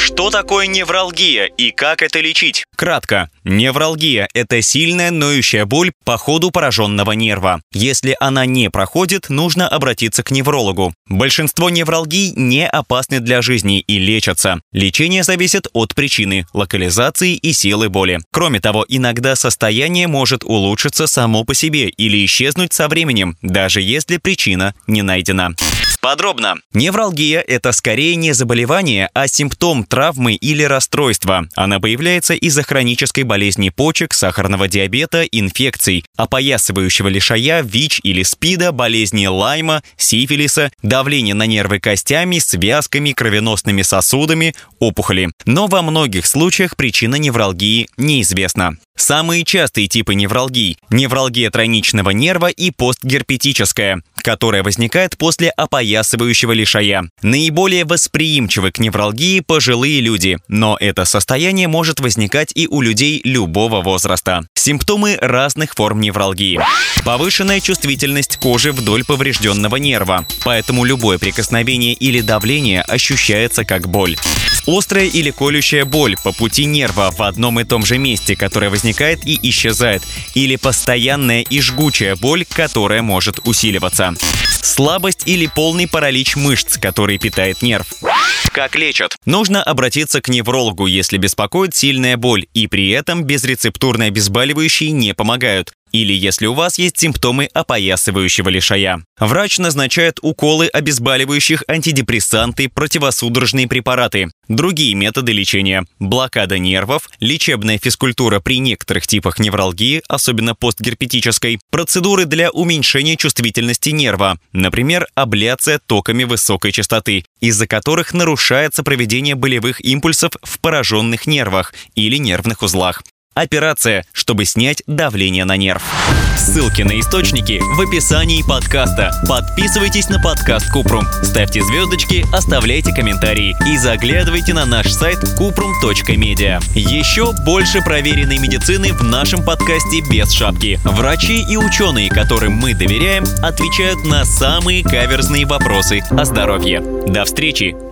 Что такое невралгия и как это лечить? Кратко. Невралгия – это сильная ноющая боль по ходу пораженного нерва. Если она не проходит, нужно обратиться к неврологу. Большинство невралгий не опасны для жизни и лечатся. Лечение зависит от причины, локализации и силы боли. Кроме того, иногда состояние может улучшиться само по себе или исчезнуть со временем, даже если причина не найдена. Подробно. Невралгия – это скорее не заболевание, а симптом травмы или расстройства. Она появляется из-за хронической болезни почек, сахарного диабета, инфекций, опоясывающего лишая, ВИЧ или СПИДа, болезни Лайма, сифилиса, давления на нервы костями, связками, кровеносными сосудами, опухоли. Но во многих случаях причина невралгии неизвестна. Самые частые типы невралгий – невралгия тройничного нерва и постгерпетическая, которая возникает после опоясывающего лишая. Наиболее восприимчивы к невралгии пожилые люди, но это состояние может возникать и у людей любого возраста. Симптомы разных форм невралгии. Повышенная чувствительность кожи вдоль поврежденного нерва, поэтому любое прикосновение или давление ощущается как боль. Острая или колющая боль по пути нерва в одном и том же месте, которая возникает и исчезает, или постоянная и жгучая боль, которая может усиливаться. Слабость или полный паралич мышц, который питает нерв. Как лечат? Нужно обратиться к неврологу, если беспокоит сильная боль, и при этом безрецептурные обезболивающие не помогают или если у вас есть симптомы опоясывающего лишая. Врач назначает уколы обезболивающих, антидепрессанты, противосудорожные препараты, другие методы лечения, блокада нервов, лечебная физкультура при некоторых типах невралгии, особенно постгерпетической, процедуры для уменьшения чувствительности нерва, например, абляция токами высокой частоты, из-за которых нарушается проведение болевых импульсов в пораженных нервах или нервных узлах. Операция, чтобы снять давление на нерв. Ссылки на источники в описании подкаста. Подписывайтесь на подкаст Купрум, ставьте звездочки, оставляйте комментарии и заглядывайте на наш сайт kuprum.media. Еще больше проверенной медицины в нашем подкасте без шапки. Врачи и ученые, которым мы доверяем, отвечают на самые каверзные вопросы о здоровье. До встречи!